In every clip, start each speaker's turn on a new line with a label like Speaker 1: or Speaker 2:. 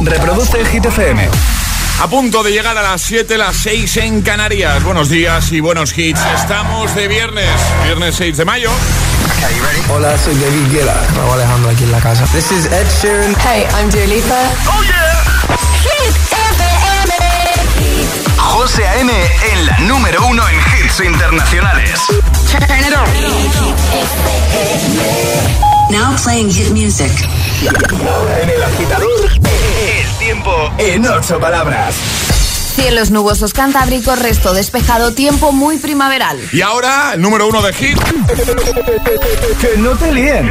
Speaker 1: Reproduce Hit FM.
Speaker 2: A punto de llegar a las 7, las 6 en Canarias. Buenos días y buenos hits. Estamos de viernes, viernes 6 de mayo.
Speaker 3: Hola, soy David Guetta. Me Alejandro aquí en la casa.
Speaker 4: This is Ed Sheeran.
Speaker 5: Hey, I'm Dua Lipa.
Speaker 2: ¡Oh, yeah!
Speaker 5: Hit FM.
Speaker 1: José A.M. en la número uno en hits internacionales.
Speaker 5: Turn it on.
Speaker 6: Now playing hit music.
Speaker 1: En el agitador, el tiempo en ocho palabras.
Speaker 7: Cielos nubosos cantábricos, resto despejado, tiempo muy primaveral.
Speaker 2: Y ahora, el número uno de hit.
Speaker 1: Que no te líen.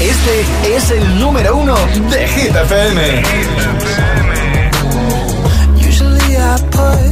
Speaker 1: Este es el número uno de Hit FM.
Speaker 8: Usually I put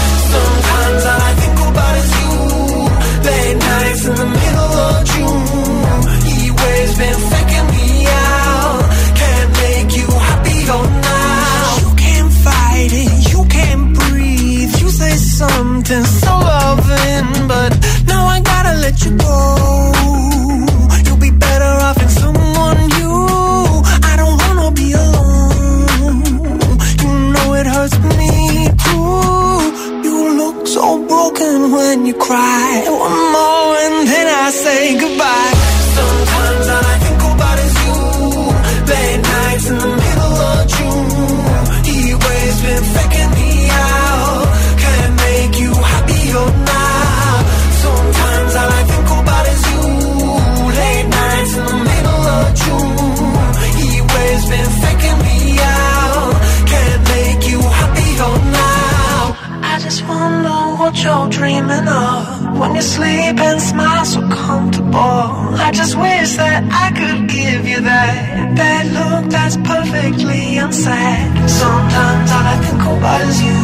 Speaker 8: you go. You'll be better off in someone. I don't wanna be alone. You know it hurts me too. You look so broken when you cry. Unsaid. Sometimes all I think about is you.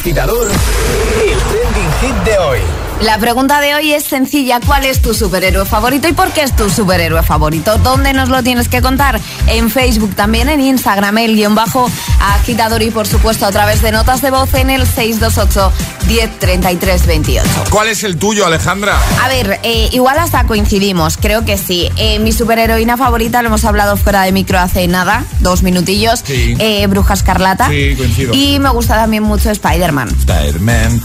Speaker 1: Agitador, el trending hit de hoy.
Speaker 7: La pregunta de hoy es sencilla. ¿Cuál es tu superhéroe favorito y por qué es tu superhéroe favorito? ¿Dónde nos lo tienes que contar? En Facebook, también en Instagram, el guion bajo agitador y por supuesto a través de notas de voz en el 628 1033 28.
Speaker 2: ¿Cuál es el tuyo, Alejandra?
Speaker 7: A ver, eh, igual hasta coincidimos, creo que sí. Eh, mi superheroína favorita, lo hemos hablado fuera de micro hace nada, dos minutillos,
Speaker 2: Sí.
Speaker 7: eh, Bruja Escarlata.
Speaker 2: Sí, coincido.
Speaker 7: Y me gusta también mucho Spider-Man.
Speaker 2: Spider-Man.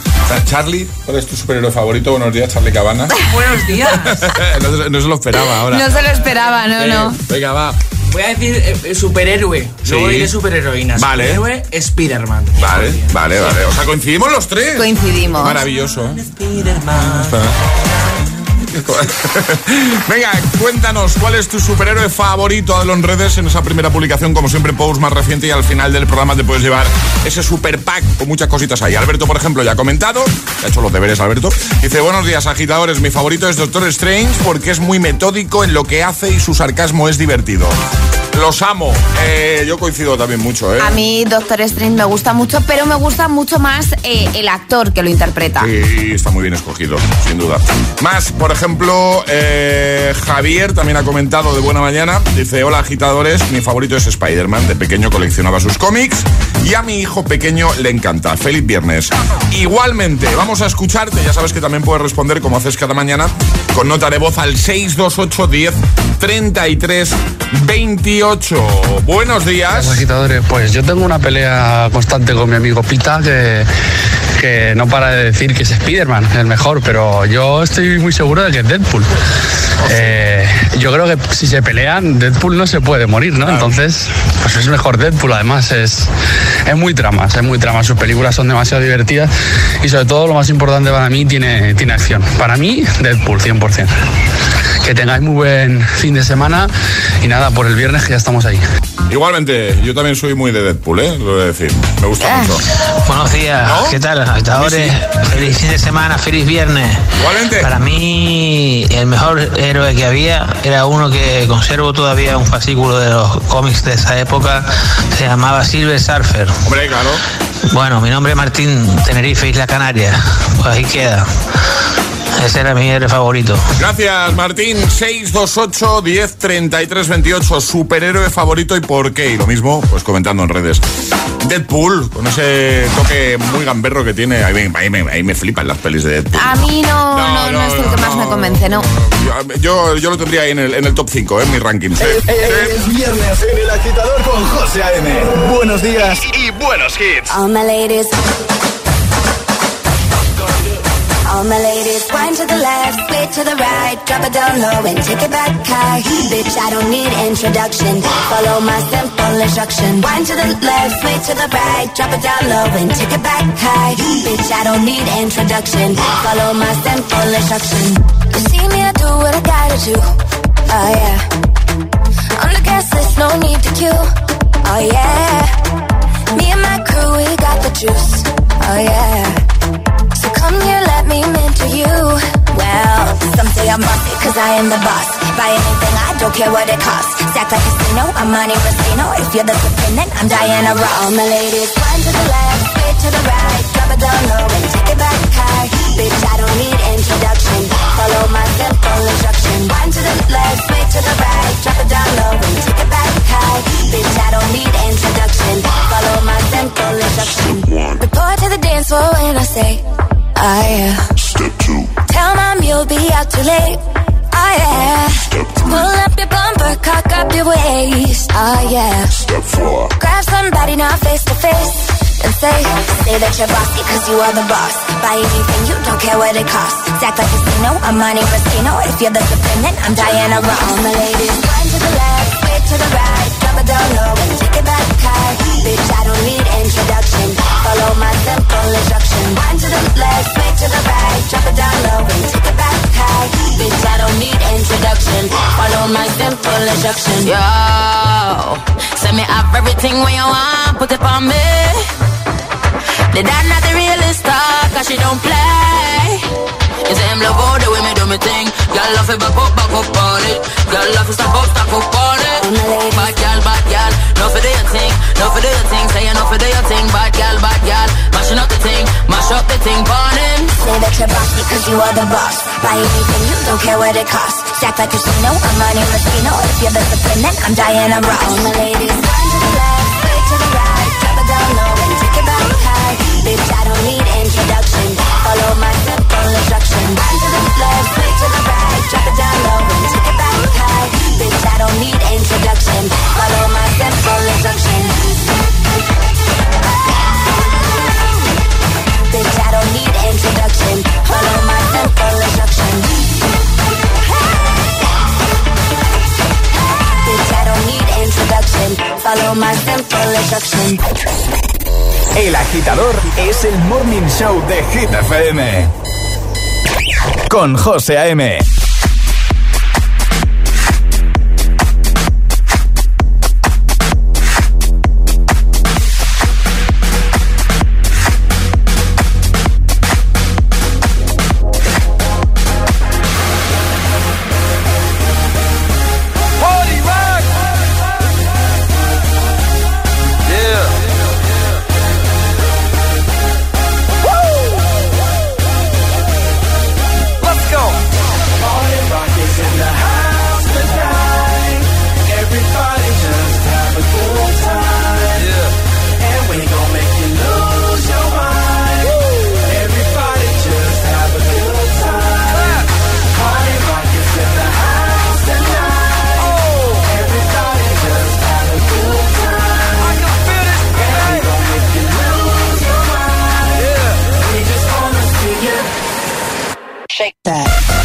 Speaker 2: Charlie, ¿cuál es tu superhéroe favorito? Buenos días, Charlie Cabana.
Speaker 9: Buenos días.
Speaker 2: no, se- no se lo esperaba ahora.
Speaker 7: No se lo esperaba, no,
Speaker 2: Eh,
Speaker 7: no.
Speaker 2: Venga, va.
Speaker 9: Voy a decir eh, superhéroe.
Speaker 2: Sí.
Speaker 9: Luego diré superheroína.
Speaker 2: Vale.
Speaker 9: Superhéroe, Spiderman.
Speaker 2: Vale, vale, vale. O sea, coincidimos los tres.
Speaker 7: Coincidimos.
Speaker 2: Maravilloso.
Speaker 9: Spiderman.
Speaker 2: Venga, cuéntanos cuál es tu superhéroe favorito de los redes en esa primera publicación, como siempre, post más reciente y al final del programa te puedes llevar ese super pack con muchas cositas ahí. Alberto, por ejemplo, ya ha comentado, ha hecho los deberes, Alberto. Dice, buenos días, agitadores, mi favorito es Doctor Strange porque es muy metódico en lo que hace y su sarcasmo es divertido. Los amo. Eh, yo coincido también mucho, ¿eh?
Speaker 7: A mí Doctor Strange me gusta mucho, pero me gusta mucho más eh, el actor que lo interpreta.
Speaker 2: Sí, está muy bien escogido, sin duda. Más, por ejemplo, eh, Javier también ha comentado de buena mañana. Dice, hola agitadores, mi favorito es Spider-Man. De pequeño coleccionaba sus cómics y a mi hijo pequeño le encanta. Feliz viernes. Igualmente, vamos a escucharte. Ya sabes que también puedes responder como haces cada mañana con nota de voz al 628 10 33 28. Buenos días.
Speaker 10: agitadores, pues yo tengo una pelea constante con mi amigo Pita que, que no para de decir que es Spider-Man, el mejor, pero yo estoy muy seguro de que es Deadpool. Eh, yo creo que si se pelean, Deadpool no se puede morir, ¿no? Entonces, pues es mejor Deadpool, además es, es muy trama, es muy trama. Sus películas son demasiado divertidas y sobre todo lo más importante para mí tiene, tiene acción. Para mí, Deadpool, 100%. Que tengáis muy buen fin de semana y nada, por el viernes que ya estamos ahí.
Speaker 2: Igualmente, yo también soy muy de Deadpool, ¿eh? Lo voy a decir. Me gusta mucho.
Speaker 11: Buenos días,
Speaker 2: ¿No?
Speaker 11: ¿qué tal? Agitadores, feliz fin de semana, feliz viernes.
Speaker 2: Igualmente.
Speaker 11: Para mí, el mejor héroe que había era uno que conservo todavía un fascículo de los cómics de esa época, se llamaba Silver Surfer.
Speaker 2: Hombre, claro.
Speaker 11: Bueno, mi nombre es Martín Tenerife, Isla Canaria. Pues ahí queda. Ese era mi héroe favorito.
Speaker 2: Gracias, Martín. 628 10 33 28. Superhéroe favorito y por qué. Y lo mismo, pues comentando en redes. Deadpool, con ese toque muy gamberro que tiene. Ahí me, ahí me- ahí me flipan las pelis de Deadpool.
Speaker 7: A mí no, no, no, es el que más me convence, no.
Speaker 2: Yo, yo, yo lo tendría ahí en el, en el top 5, en mi ranking. Sí.
Speaker 1: Es viernes en el agitador con José A.M. Buenos días y buenos hits.
Speaker 12: All my ladies. All my ladies, wind to the left, split to the right, drop it down low and take it back high. Bitch, I don't need introduction. Follow my simple instruction. Wind to the left, split to the right, drop it down low and take it back high. Bitch, I don't need introduction. Follow my simple instruction. You see me, I do what I gotta do. Oh yeah. On the gas list, no need to queue. Oh yeah. Me and my crew, we got the juice. Oh yeah. Come here, let me mentor you. Well, some say I'm bossy, cause I am the boss. Buy anything, I don't care what it costs. Stack like a casino, I'm Monte Rustino. If you're the supreme, then I'm Diana Ross. All my ladies, one to the left, straight to the right. Drop it down low and take it back high. Bitch, I don't need introduction. Follow my simple instruction. One to the left, straight to the right. Drop it down low and take it back high. Bitch, I don't need introduction. Follow my simple instruction. Report to the dance floor when I say, oh yeah.
Speaker 13: Step two,
Speaker 12: Tell mom you'll be out too late. Oh yeah.
Speaker 13: step three,
Speaker 12: Pull up your bumper, cock up your waist. Oh yeah.
Speaker 13: step four,
Speaker 12: Grab somebody now face to face. And say, say that you're bossy cause you are the boss. Buy anything, you don't care what it costs. Act like a casino, I'm Monte Rustino. If you're the supreme, then I'm Diana Ross. All my ladies, one to the left, to the right. Drop it down low and take it back high. Bitch, I don't need introduction. Follow my simple instruction. One to the left, straight to the right. Drop it down low and take it back high. Bitch, I don't need introduction. Follow my simple instruction.
Speaker 14: Yo, send me up everything when you want, put it on me. The dad not the realest star, cause she don't play. You say him love all the way me do me thing. Girl love it back up, back up on it. Girl love it stop up, stop up on it. Bad girl, bad girl, no for do your thing, no for do your thing. Say no for do your thing, bad girl, bad girl. Mashing up the thing, mash up the thing, burning.
Speaker 12: Say that you're bossy cause you are the boss. Buy anything, you don't care what it costs. Stack like a casino, I'm Monte Rustino. If you're the supreme, then I'm Diana Ross. All my ladies, one to the left, straight to the right. Drop it down low and take it back high. Bitch, I don't need introduction. Follow my to the don't need introduction. Follow my simple need introduction. Follow my simple.
Speaker 1: El agitador es el morning show de Hit FM. Con José A.M.
Speaker 15: Shake that.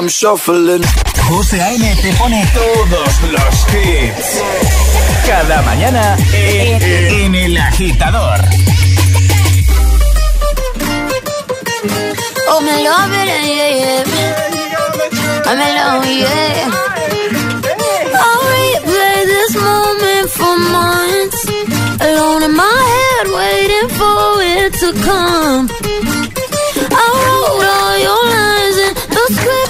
Speaker 3: I'm shuffling.
Speaker 1: José A.M. te pone todos los hits. Cada mañana en, en El Agitador.
Speaker 16: Oh, me love it, yeah, yeah. I'm in love, yeah. I'll replay this moment for months. Alone in my head, waiting for it to come. I wrote all your lines and the scripts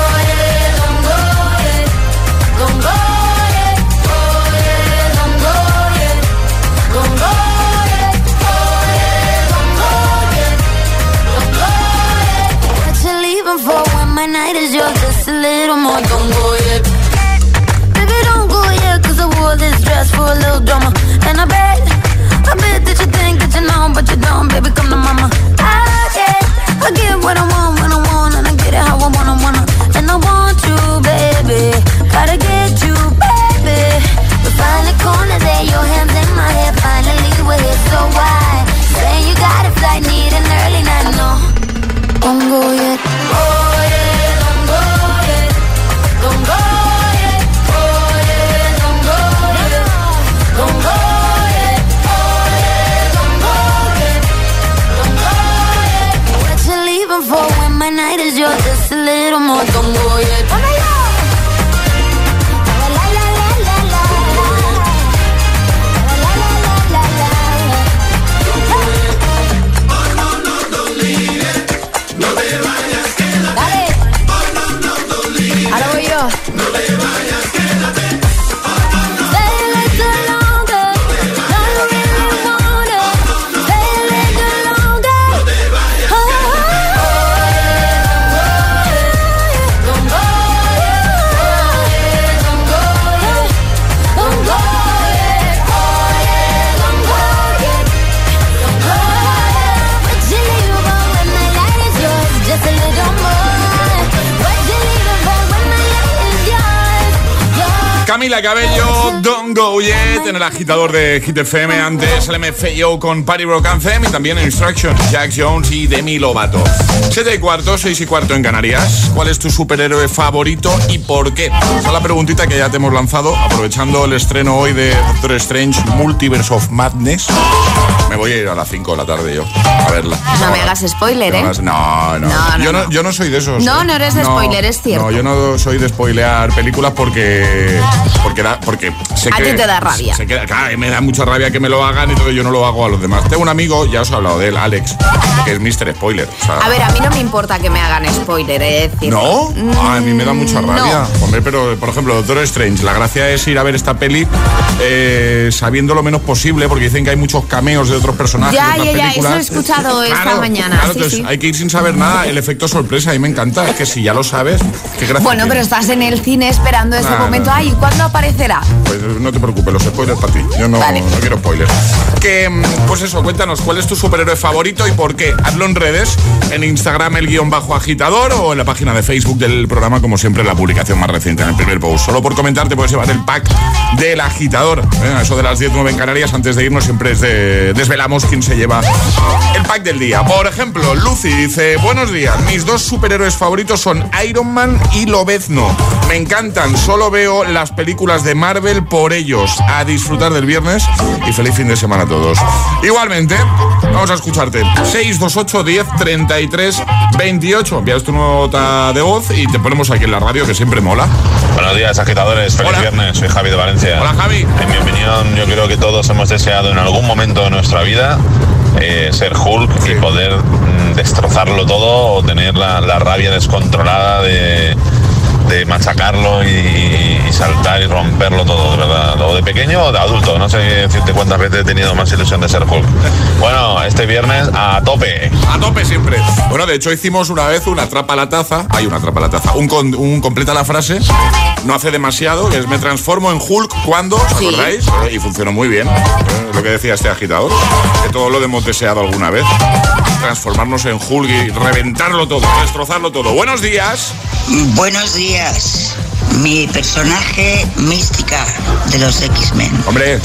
Speaker 2: en el agitador de Hit FM, antes el MFAO con Party Rock Anthem y también Instructions, Jack Jones y Demi Lovato. 7 y cuarto, 6 y cuarto en Canarias. ¿Cuál es tu superhéroe favorito y por qué? Esa es la preguntita que ya te hemos lanzado, aprovechando el estreno hoy de Doctor Strange Multiverse of Madness. Me voy a ir a las 5 de la tarde yo a verla.
Speaker 7: No me hagas spoiler, ¿eh?
Speaker 2: No, no.
Speaker 7: No, no,
Speaker 2: yo,
Speaker 7: no,
Speaker 2: yo no soy de esos.
Speaker 7: No,
Speaker 2: ¿eh?
Speaker 7: no eres de spoiler, es cierto.
Speaker 2: No, yo no soy de spoilear películas porque. Porque, da- porque sé
Speaker 7: A
Speaker 2: que.
Speaker 7: ti te da rabia.
Speaker 2: Claro, me da mucha rabia que me lo hagan y todo, yo no lo hago a los demás. Tengo un amigo, ya os he hablado de él, Alex, que es Mr. Spoiler. o sea,
Speaker 7: A ver, a mí no me importa que me hagan spoiler, es decir.
Speaker 2: ¿No? Ah, a mí me da mucha
Speaker 7: Mm,
Speaker 2: rabia. Hombre, pero por ejemplo, Doctor Strange, la gracia es ir a ver esta peli eh, sabiendo lo menos posible, porque dicen que hay muchos cameos de otros personajes.
Speaker 7: Ya,
Speaker 2: de otras
Speaker 7: ya, ya, eso he escuchado esta mañana,
Speaker 2: claro,
Speaker 7: sí,
Speaker 2: entonces
Speaker 7: sí.
Speaker 2: hay que ir sin saber nada. El efecto sorpresa, a mí me encanta. Es que si ya lo sabes, qué gracia.
Speaker 7: Bueno, pero estás en el cine esperando ese
Speaker 2: Nah,
Speaker 7: momento.
Speaker 2: nah.
Speaker 7: Ay, ¿y cuándo aparecerá?
Speaker 2: Pues no te preocupes, los spoilers para ti. Yo no,
Speaker 7: Vale.
Speaker 2: no quiero spoilers. Que, mm, pues eso, cuéntanos, ¿cuál es tu superhéroe favorito y por qué? Hazlo en redes, en Instagram el guion bajo agitador o en la página de Facebook del programa, como siempre, en la publicación más reciente, en el primer post. Solo por comentar te puedes llevar el pack del agitador. ¿eh? Eso de las 10, 9 en Canarias, antes de irnos siempre es de- desvelamos quién se lleva el pack del día. Por ejemplo, Lucy dice, buenos días, mis dos superhéroes favoritos son Iron Man y Lobezno. Me encantan, solo veo las películas de Marvel por ellos. A disfrutar del viernes y feliz fin de semana a todos. Igualmente, vamos a escucharte. 628 10 33 28. Envías tu nota de voz y te ponemos aquí en la radio que siempre mola.
Speaker 13: Buenos días, agitadores. Feliz
Speaker 2: Hola.
Speaker 13: viernes. Soy Javi de Valencia.
Speaker 2: Hola, Javi.
Speaker 13: En mi opinión, yo creo que todos hemos deseado en algún momento de nuestra vida eh, ser Hulk y poder mm, destrozarlo todo o tener la, la rabia descontrolada de, de machacarlo y, y saltar y romperlo todo, de verdad. O de pequeño o de adulto. No sé decirte cuántas veces he tenido más ilusión de ser Hulk. Bueno, este viernes a tope.
Speaker 2: A tope siempre. Bueno, de hecho hicimos una vez una trapa a la taza. Hay una trapa a la taza. Un, con- un completa la frase. No hace demasiado. Que es me transformo en Hulk cuando. ¿Os
Speaker 7: Sí.
Speaker 2: acordáis? Eh, Y funcionó muy bien. Eh, Lo que decía este agitador. Que todo lo hemos deseado alguna vez. Transformarnos en Hulk y reventarlo todo. Destrozarlo todo. Buenos días.
Speaker 17: Buenos días. Mi personaje mística de los X-Men.
Speaker 2: Hombre,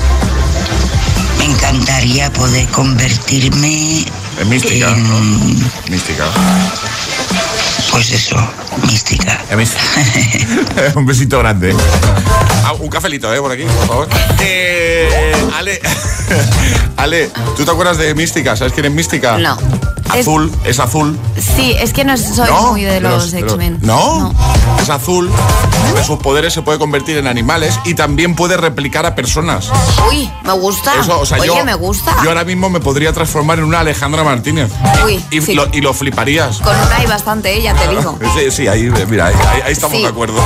Speaker 17: Me encantaría poder convertirme
Speaker 2: en mística.
Speaker 17: en,
Speaker 2: ¿no? Mística.
Speaker 17: pues eso, mística.
Speaker 2: En mística. un besito grande. Ah, un cafelito, ¿eh? Por aquí, por favor. Eh, Ale, Ale, ¿tú te acuerdas de Mística? ¿Sabes quién es Mística?
Speaker 7: No.
Speaker 2: Azul, es, azul.
Speaker 7: Sí, es que no soy
Speaker 2: ¿No?
Speaker 7: muy de los, X-Men.
Speaker 2: ¿No? Es azul. De sus poderes se puede convertir en animales y también puede replicar a personas.
Speaker 7: Uy, me gusta.
Speaker 2: Eso, o sea,
Speaker 7: Oye,
Speaker 2: yo,
Speaker 7: me gusta.
Speaker 2: yo ahora mismo me podría transformar en una Alejandra Martínez.
Speaker 7: Uy,
Speaker 2: y,
Speaker 7: sí.
Speaker 2: lo, y lo fliparías.
Speaker 7: Con una hay bastante, eh, ya te digo.
Speaker 2: Sí, sí, ahí, mira, ahí, ahí- ahí estamos
Speaker 7: Sí.
Speaker 2: de acuerdo.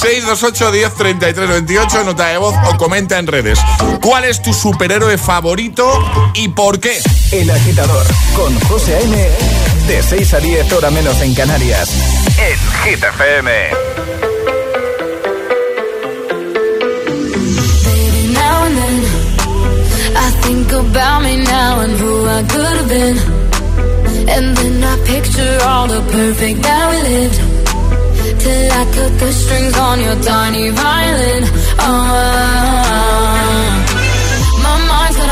Speaker 2: 628 10 33 28, nota de voz o comenta en redes. ¿Cuál es tu superhéroe favorito y por qué?
Speaker 1: El agitador con José A.M. De 6 a 10 hora menos en Canarias. En Hit FM.
Speaker 18: Baby, now and then I think about me now and who I could have been. And then I picture all the perfect that we lived. Till I cut the strings on your tiny violin. Oh,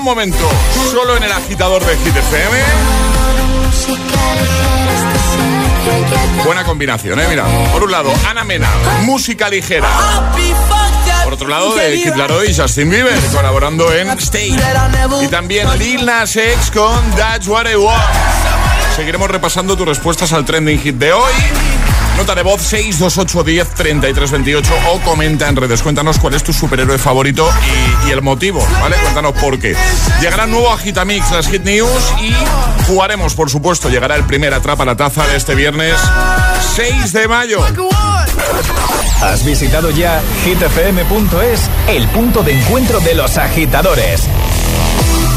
Speaker 2: Un momento, solo en el agitador de Hit FM. Buena combinación, ¿eh? Mira, por un lado, Ana Mena, música ligera. Por otro lado, de Kid Laroi y Justin Bieber colaborando en Stay. Y también Lil Nas X con That's What I Want. Seguiremos repasando tus respuestas al trending hit de hoy. Nota de voz 628 10 33 28 o comenta en redes. Cuéntanos cuál es tu superhéroe favorito y, el motivo, ¿vale? Cuéntanos por qué. Llegará nuevo Agitamix, las Hit News y jugaremos, por supuesto. Llegará el primer Atrapa la Taza de este viernes 6 de mayo.
Speaker 1: ¿Has visitado ya hitfm.es, el punto de encuentro de los agitadores?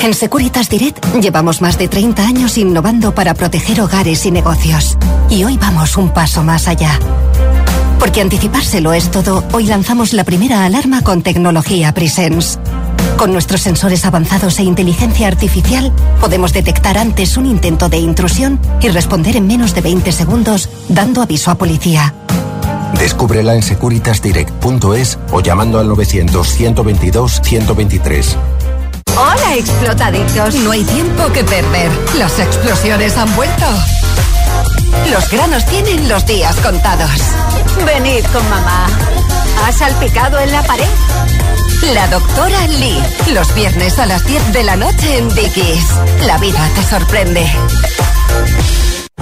Speaker 19: En Securitas Direct llevamos más de 30 años innovando para proteger hogares y negocios. Y hoy vamos un paso más allá. Porque anticipárselo es todo, hoy lanzamos la primera alarma con tecnología Presence. Con nuestros sensores avanzados e inteligencia artificial, podemos detectar antes un intento de intrusión y responder en menos de 20 segundos, dando aviso a policía.
Speaker 20: Descúbrela en securitasdirect.es o llamando al 900-122-123.
Speaker 19: Hola, explotaditos. No hay tiempo que perder. Las explosiones han vuelto. Los granos tienen los días contados. Venid con mamá. ¿Ha salpicado en la pared? La doctora Lee. Los viernes a las 10 de la noche en Dickies. La vida te sorprende.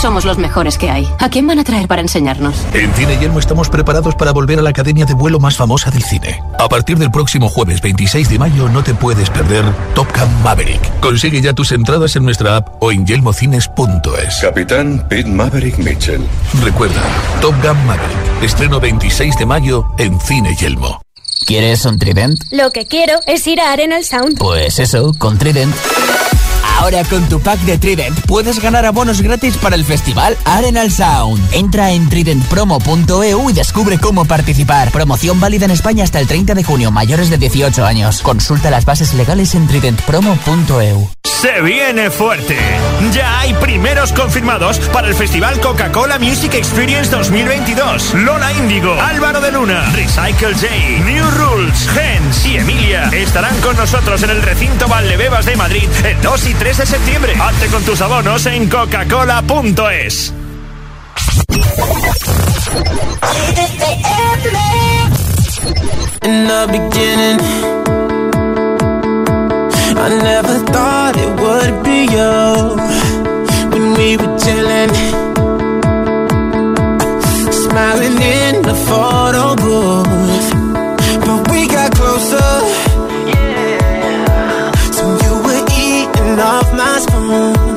Speaker 21: Somos los mejores que hay. ¿A quién van a traer para enseñarnos?
Speaker 22: En Cine Yelmo estamos preparados para volver a la academia de vuelo más famosa del cine. A partir del próximo jueves 26 de mayo no te puedes perder Top Gun Maverick. Consigue ya tus entradas en nuestra app o en yelmocines.es.
Speaker 23: Capitán Pete Maverick Mitchell.
Speaker 22: Recuerda, Top Gun Maverick. Estreno 26 de mayo en Cine Yelmo.
Speaker 24: ¿Quieres un Trident?
Speaker 25: Lo que quiero es ir a Arenal Sound.
Speaker 24: Pues eso, con Trident. Ahora con tu pack de Trident puedes ganar abonos gratis para el festival Arenal Sound. Entra en tridentpromo.eu y descubre cómo participar. Promoción válida en España hasta el 30 de junio, mayores de 18 años. Consulta las bases legales en tridentpromo.eu.
Speaker 26: Se viene fuerte. Ya hay primeros confirmados para el Festival Coca-Cola Music Experience 2022. Lola Índigo, Álvaro de Luna, Recycle J, New Rules, Gens y Emilia estarán con nosotros en el recinto Valdebebas de Madrid el 2 y 3 de septiembre. Hazte con tus abonos en coca-cola.es.
Speaker 8: In the beginning, I never thought it would be you when we were chilling, smiling in the photo booth. But we got closer, off my spoon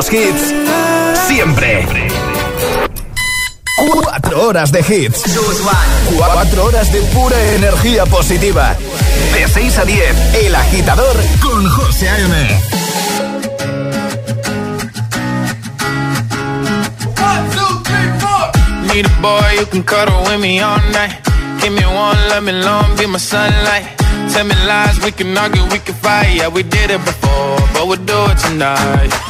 Speaker 1: los hits, siempre. Cuatro horas de hits. Cuatro horas de pura energía positiva. De 6 a 10, El Agitador con José A.M.
Speaker 27: Need a boy you can cuddle with me all night. Give me one, let me long, be my sunlight. Tell me lies, we can argue, we can fight. Yeah, we did it before, but we'll do it tonight.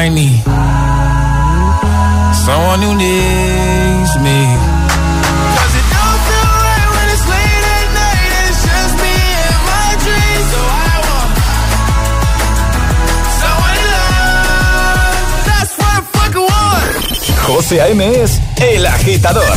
Speaker 27: I need someone who needs me. 'Cause it don't feel right when it's late at night and it's just me and my dreams. So I want someone to love. That's what I fucking want.
Speaker 1: José A.M. es El Agitador.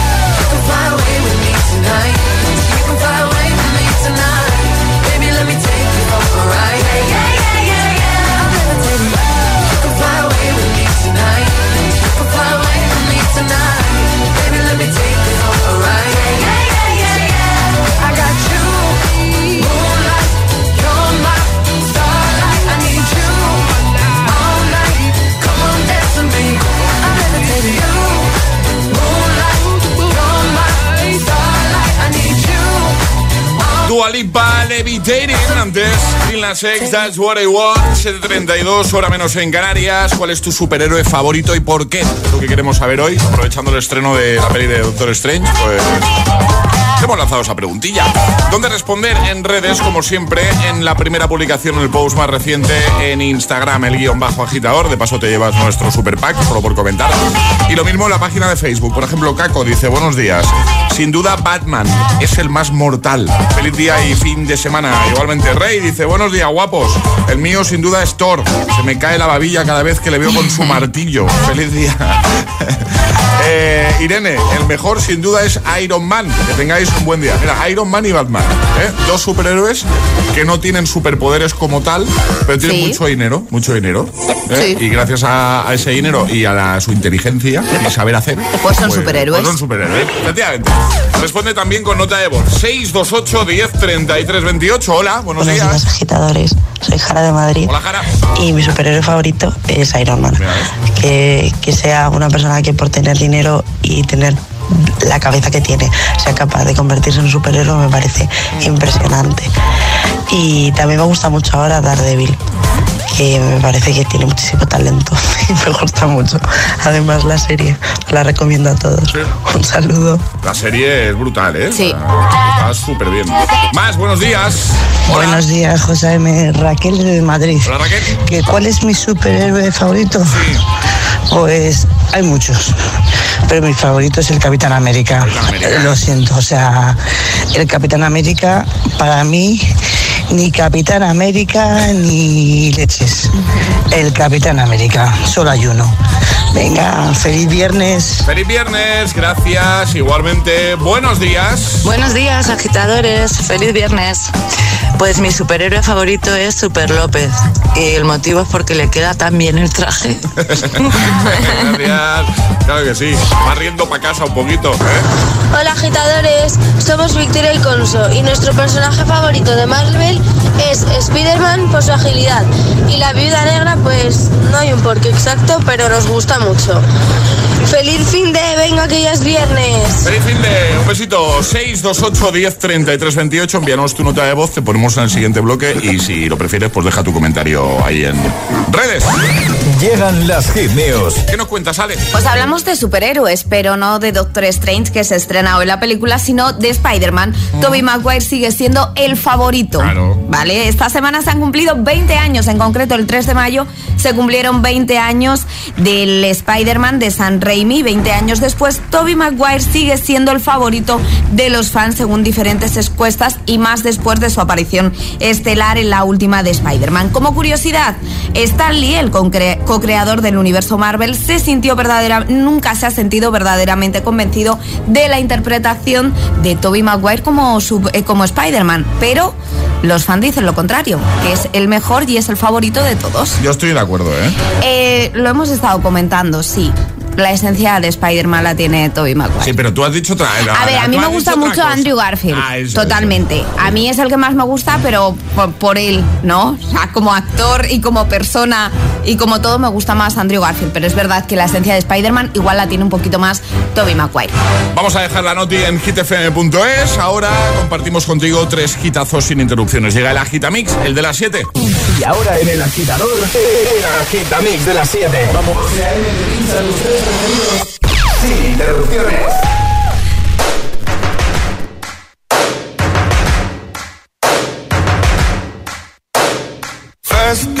Speaker 2: Dua Lipa Levitating antes Lil Nas X, That's What I Want 732, hora menos en Canarias ¿Cuál es tu superhéroe favorito y por qué? Es lo que queremos saber hoy Aprovechando el estreno de la peli de Doctor Strange Pues hemos lanzado esa preguntilla Donde responder en redes como siempre En la primera publicación, el post más reciente En Instagram, el guion bajo agitador De paso te llevas nuestro super pack Solo por comentar Y lo mismo en la página de Facebook Por ejemplo, Caco dice, buenos días Sin duda Batman es el más mortal Feliz día y fin de semana. Igualmente Rey dice, buenos días guapos. El mío sin duda es Thor. Se me cae la babilla cada vez que le veo con su martillo. Feliz día. Eh, Irene, el mejor sin duda es Iron Man. Que tengáis un buen día. Mira, Iron Man y Batman. ¿eh? Dos superhéroes que no tienen superpoderes como tal, pero tienen
Speaker 7: Sí.
Speaker 2: mucho dinero. Mucho dinero. ¿eh? Y gracias a, a ese dinero y a la- su inteligencia y saber hacer.
Speaker 7: Pues son superhéroes.
Speaker 2: pues son superhéroes. Efectivamente. Responde también con nota de voz. 628 10 33 28. Hola, buenos,
Speaker 28: Buenos días, agitadores. Soy Jara de Madrid.
Speaker 2: Hola, Jara.
Speaker 28: Y mi superhéroe favorito es Iron Man. Que, que sea una persona que por tener dinero y tener la cabeza que tiene sea capaz de convertirse en un superhéroe me parece impresionante. Y también me gusta mucho ahora Daredevil, que me parece que tiene muchísimo talento y me gusta mucho. Además la serie la recomiendo a todos. Un saludo.
Speaker 2: La serie es brutal, ¿eh?
Speaker 28: Sí.
Speaker 2: Está súper bien. Más, buenos días.
Speaker 28: Buenos días, José M. Raquel de Madrid.
Speaker 2: Hola, Raquel.
Speaker 28: ¿Que ¿Cuál es mi superhéroe favorito? Pues hay muchos, pero mi favorito es el Capitán América. Lo siento, o sea, el Capitán América para mí ni Capitán América ni leches. El Capitán América, solo hay uno. Venga, feliz viernes.
Speaker 2: Feliz viernes, gracias. Igualmente, buenos días.
Speaker 29: Buenos días, agitadores. Feliz viernes. Pues mi superhéroe favorito es Super López. Y el motivo es porque le queda tan bien el traje.
Speaker 2: Gracias. Claro que sí. Va riendo para casa un poquito, ¿eh?
Speaker 30: Hola agitadores, somos Victoria y Conso y nuestro personaje favorito de Marvel es Spider-Man por su agilidad y la viuda negra pues no hay un porqué exacto pero nos gusta mucho. ¡Feliz fin de! ¡Venga que ya es viernes!
Speaker 2: Feliz fin de un besito. 628 10 33 28. Envíanos tu nota de voz, te ponemos en el siguiente bloque y si lo prefieres, pues deja tu comentario ahí en redes.
Speaker 1: Llegan las hit news.
Speaker 2: ¿Qué nos cuentas, Ale?
Speaker 7: Pues hablamos de superhéroes, pero no de Doctor Strange que se estrena hoy en la película, sino de Spider-Man. Tobey Maguire sigue siendo el favorito. ¿Vale? Esta semana se han cumplido 20 años, en concreto el 3 de mayo se cumplieron 20 años del Spider-Man de San Raimi. 20 años después, Tobey Maguire sigue siendo el favorito de los fans según diferentes encuestas y más después de su aparición estelar en la última de Spider-Man. Como curiosidad, Stan Lee, el concre- co-creador del universo Marvel, se sintió verdadera, nunca se ha sentido verdaderamente convencido de la interpretación de Tobey Maguire como, eh, como Spider-Man, pero los fans dicen lo contrario, que es el mejor y es el favorito de todos.
Speaker 2: Yo estoy de acuerdo, ¿eh?
Speaker 7: Eh, lo hemos estado comentando, sí. La esencia de Spider-Man la tiene Tobey Maguire.
Speaker 2: Sí, pero tú has dicho otra.
Speaker 7: A ver, a mí me gusta mucho Andrew Garfield.
Speaker 2: Ah, eso,
Speaker 7: totalmente. A mí es el que más me gusta, pero por, por él, ¿no? O sea, como actor y como persona y como todo me gusta más Andrew Garfield, pero es verdad que la esencia de Spider-Man igual la tiene un poquito más Toby Maguire.
Speaker 2: Vamos a dejar la noti en hitfm.es. Ahora compartimos contigo tres hitazos sin interrupciones. Llega el Agitamix, el de las 7.
Speaker 1: Y ahora en el agitador, el Agitamix de las 7. Vamos. Sin interrupciones.
Speaker 31: First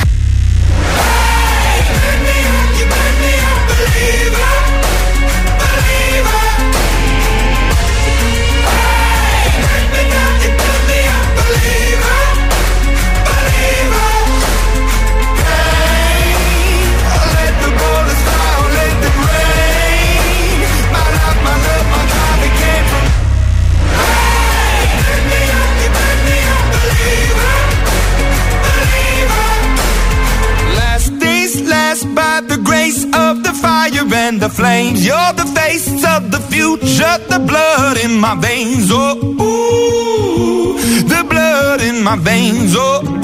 Speaker 31: The flames. You're the face of the future, the blood in my veins. Oh, ooh, the blood in my veins. Oh, ooh.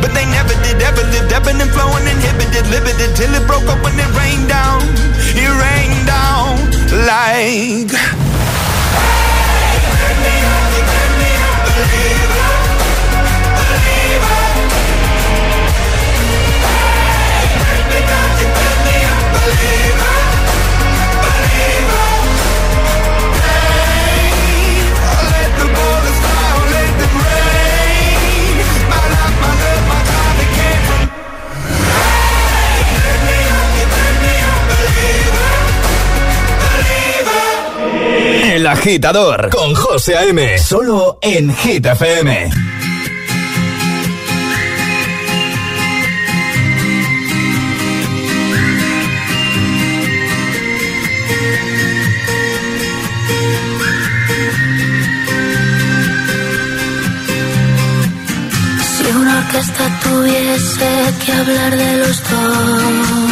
Speaker 31: But they never did, ever lived, ebbing and flowing, inhibited, limited till it broke up when it rained down. It rained down like. Hey, burn me up, burn me up,
Speaker 1: agitador con José A.M. Solo en Hit FM.
Speaker 16: Si una orquesta tuviese que hablar de los dos,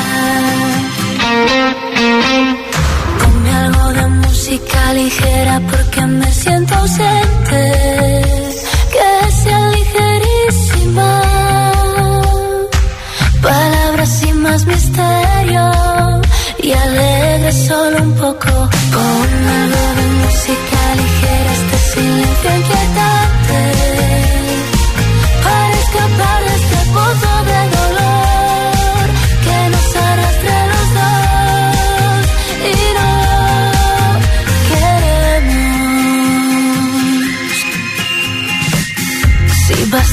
Speaker 16: Música ligera porque me siento ausente. Que sea ligerísima. Palabras sin más misterio y alegre solo un poco. Ponme algo de música ligera, este silencio inquietante.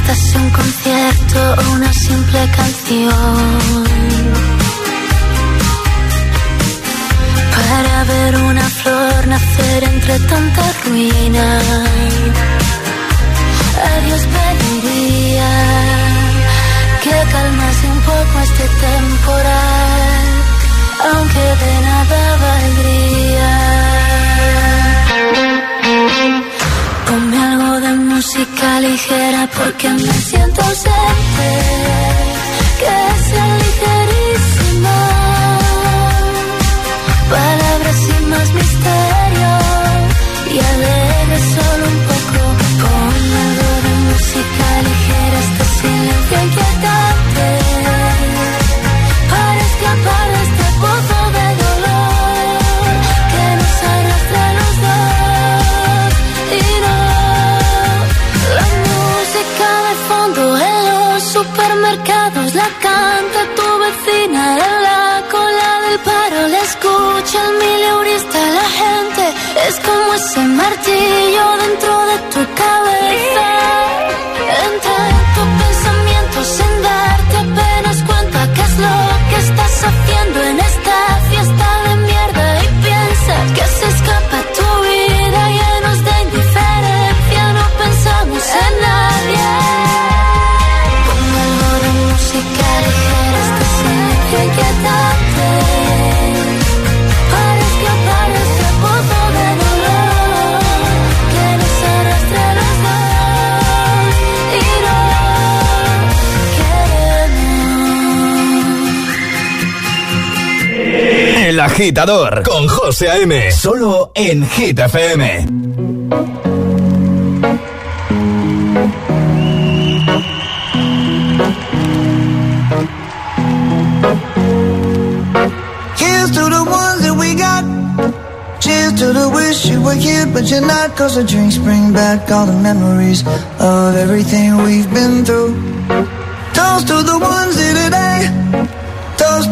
Speaker 16: Bastase un concierto o una simple canción para ver una flor nacer entre tanta ruina. A Dios pediría que calmase un poco este temporal, aunque de nada
Speaker 32: Ponme algo de música ligera porque me siento ausente. Que sea ligerísima. Palabras y
Speaker 16: más agitador con José A.M. Solo en Hit FM.
Speaker 33: Here's to the ones that we got. Cheers to the wish you were here, but you're not. Cause the drinks bring back all the memories of everything we've been through. Toast to the ones here today.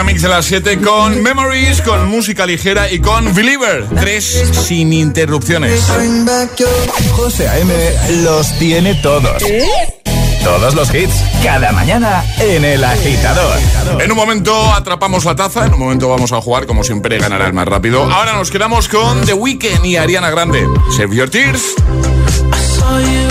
Speaker 2: Agitamix de las 7 con Memories, con música ligera y con Believer. Tres sin interrupciones.
Speaker 16: José A.M. los tiene todos. Todos los hits, cada mañana en El Agitador.
Speaker 2: En un momento atrapamos la taza, en un momento vamos a jugar, como siempre ganará el más rápido. Ahora nos quedamos con The Weeknd y Ariana Grande. Save Your Tears.
Speaker 8: saw you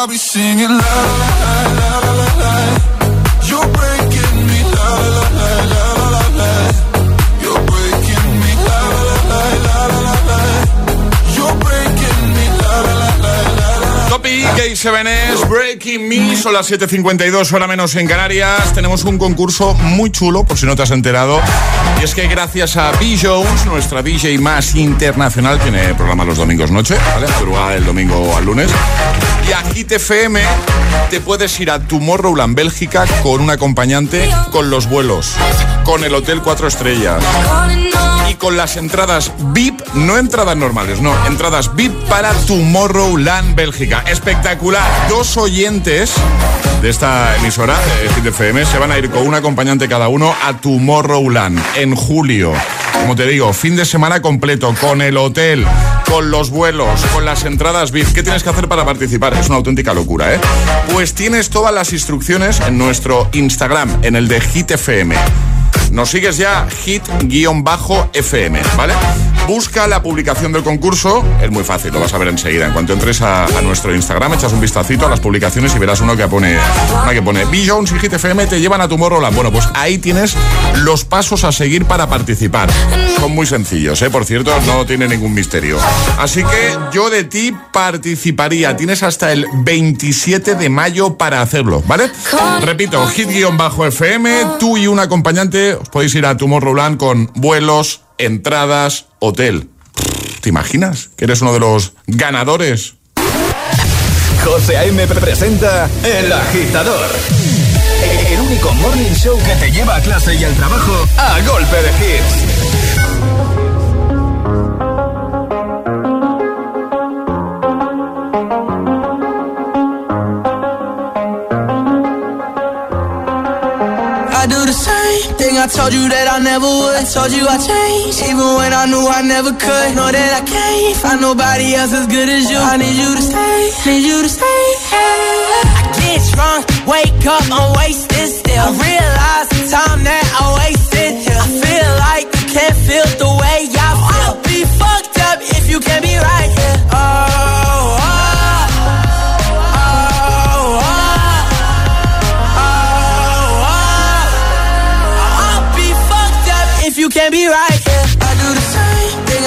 Speaker 34: I'll be singing la la la la la la la.
Speaker 2: K7S, Breaking Me, son las 7.52, hora menos en Canarias. Tenemos un concurso muy chulo, por si no te has enterado. Y es que gracias a B. Jones, nuestra DJ más internacional, tiene programa los domingos noche, ¿vale? Del domingo al lunes. Y a Hit te puedes ir a Tomorrowland, Bélgica, con un acompañante, con los vuelos, con el hotel 4 estrellas y con las entradas VIP, no entradas normales, no, entradas VIP para Tomorrowland Bélgica. Espectacular. Dos oyentes de esta emisora de FM se van a ir con un acompañante cada uno a Tomorrowland en julio. Como te digo, fin de semana completo, con el hotel, con los vuelos, con las entradas VIP. ¿Qué tienes que hacer para participar? Es una auténtica locura, ¿eh? Pues tienes todas las instrucciones en nuestro Instagram, en el de Hit FM. Nos sigues ya, hit-fm, ¿vale? Busca la publicación del concurso, es muy fácil, lo vas a ver enseguida. En cuanto entres a, nuestro Instagram, echas un vistacito a las publicaciones y verás uno que pone, una que pone B. Jones y Hit FM te llevan a tu Tomorrowland. Bueno, pues ahí tienes los pasos a seguir para participar. Son muy sencillos, ¿eh? Por cierto, no tiene ningún misterio. Así que yo de ti participaría. Tienes hasta el 27 de mayo para hacerlo, ¿vale? Repito, hit-fm, tú y un acompañante os podéis ir a Tomorrowland con vuelos, entradas, hotel. ¿Te imaginas que eres uno de los ganadores?
Speaker 1: José A.M. presenta El Agitador. El único morning show que te lleva a clase y al trabajo a golpe de hits.
Speaker 33: Thing I told you that I never would. I told you I changed, even when I knew I never could. Know that I can't find nobody else as good as you. I need you to stay, need you to stay. Hey. I get drunk, wake up, I'm wasted still. I realize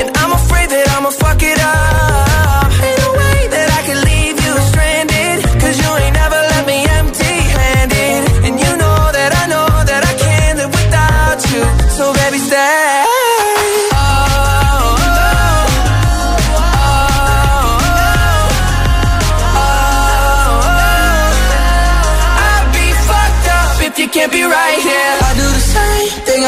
Speaker 8: And I'm afraid that I'ma fuck it up. Ain't no way that I can leave you stranded. Cause you ain't never left me empty handed. And you know that I know that I can't live without you. So baby, stay.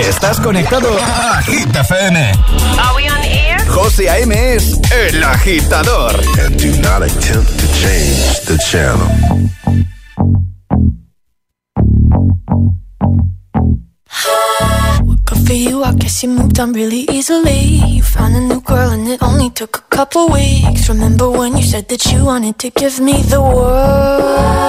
Speaker 1: Estás conectado a Hit FM.
Speaker 35: Are we on air?
Speaker 1: José A.M. es el agitador.
Speaker 36: And do not attempt to change the channel.
Speaker 18: Good for you, I guess you moved on really easily. You found a new girl and it only took a couple weeks. Remember when you said that you wanted to give me the world?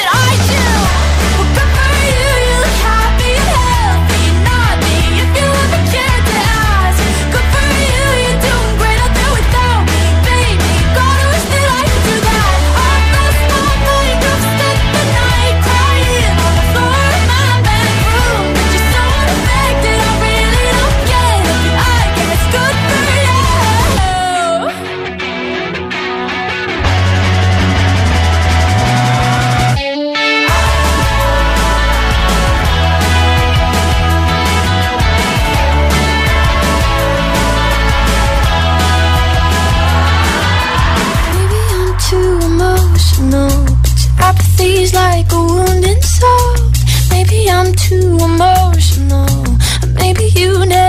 Speaker 18: you never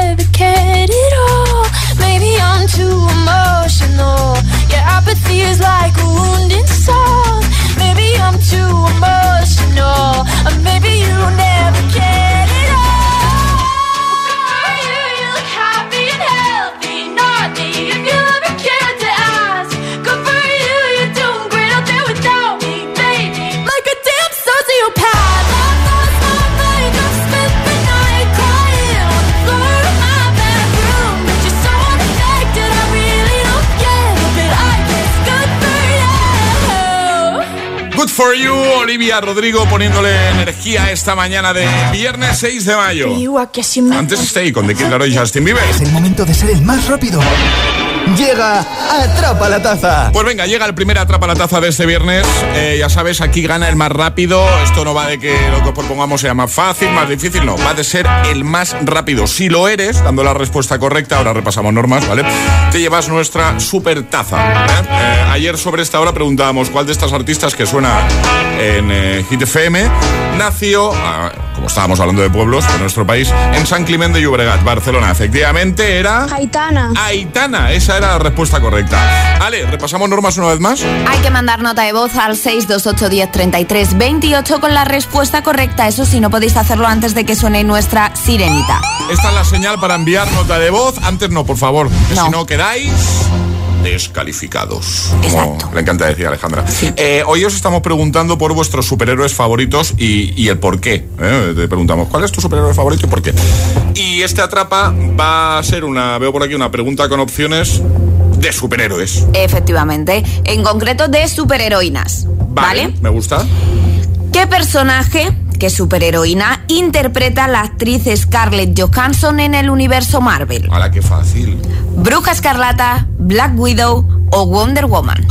Speaker 18: for you,
Speaker 2: Olivia Rodrigo poniéndole energía esta mañana de viernes 6 de mayo. Antes Stay con The Kid Laroi y Justin Bieber.
Speaker 1: Es el momento de ser el más rápido. Llega Atrapa la Taza.
Speaker 2: Pues venga, llega el primer Atrapa la Taza de este viernes. Eh, ya sabes, aquí gana el más rápido. Esto no va de que lo que propongamos sea más fácil, más difícil, no. Va de ser el más rápido. Si lo eres, dando la respuesta correcta, ahora repasamos normas, ¿vale? Te llevas nuestra super taza. ¿eh? Eh, ayer sobre esta hora preguntábamos cuál de estas artistas que suena en eh, Hit FM, nació, ah, como estábamos hablando de pueblos de nuestro país, en San Climent de Llobregat, Barcelona. Efectivamente era...
Speaker 37: Aitana.
Speaker 2: Aitana, esa era la respuesta correcta. Ale, repasamos normas una vez más.
Speaker 7: Hay que mandar nota de voz al 628 10 33 28 con la respuesta correcta. Eso sí, no podéis hacerlo antes de que suene nuestra sirenita.
Speaker 2: Esta es la señal para enviar nota de voz. Antes no, por favor, que
Speaker 7: No.
Speaker 2: si no quedáis descalificados. Como
Speaker 7: Exacto.
Speaker 2: le encanta decir Alejandra. Eh, hoy os estamos preguntando por vuestros superhéroes favoritos y, y el por qué. ¿eh? Te preguntamos, ¿cuál es tu superhéroe favorito y por qué? Y este atrapa va a ser una, veo por aquí una pregunta con opciones de superhéroes.
Speaker 7: Efectivamente, en concreto de superheroínas. ¿Vale?
Speaker 2: ¿Me gusta?
Speaker 7: ¿Qué personaje, qué superheroína, interpreta la actriz Scarlett Johansson en el universo Marvel?
Speaker 2: ¡Hala, qué fácil!
Speaker 7: ¿Bruja Escarlata, Black Widow o Wonder Woman?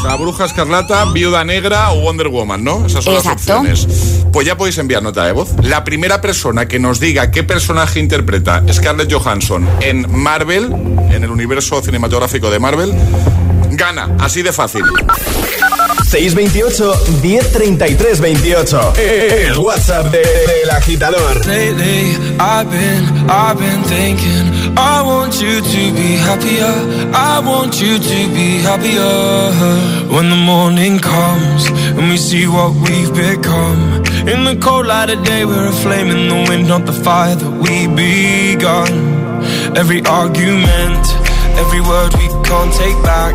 Speaker 2: Sea, Bruja Escarlata, Viuda Negra o Wonder Woman, ¿no? Esas son
Speaker 7: Exacto.
Speaker 2: las opciones. Pues ya podéis enviar nota de voz. La primera persona que nos diga qué personaje interpreta Scarlett Johansson en Marvel, en el universo cinematográfico de Marvel, gana. Así de fácil.
Speaker 1: 628 1033 28. El WhatsApp de- del agitador.
Speaker 8: Lately, I've been, I've been thinking, I want you to be happier. I want you to be happier. When the morning comes and we see what we've become. In the cold light of day, we're a flame in the wind, not the fire that we begun. Every argument, every word we can't take back.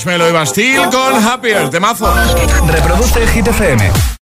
Speaker 2: Marshmello y Bastille con Happier, temazo.
Speaker 1: Reproduce Hit.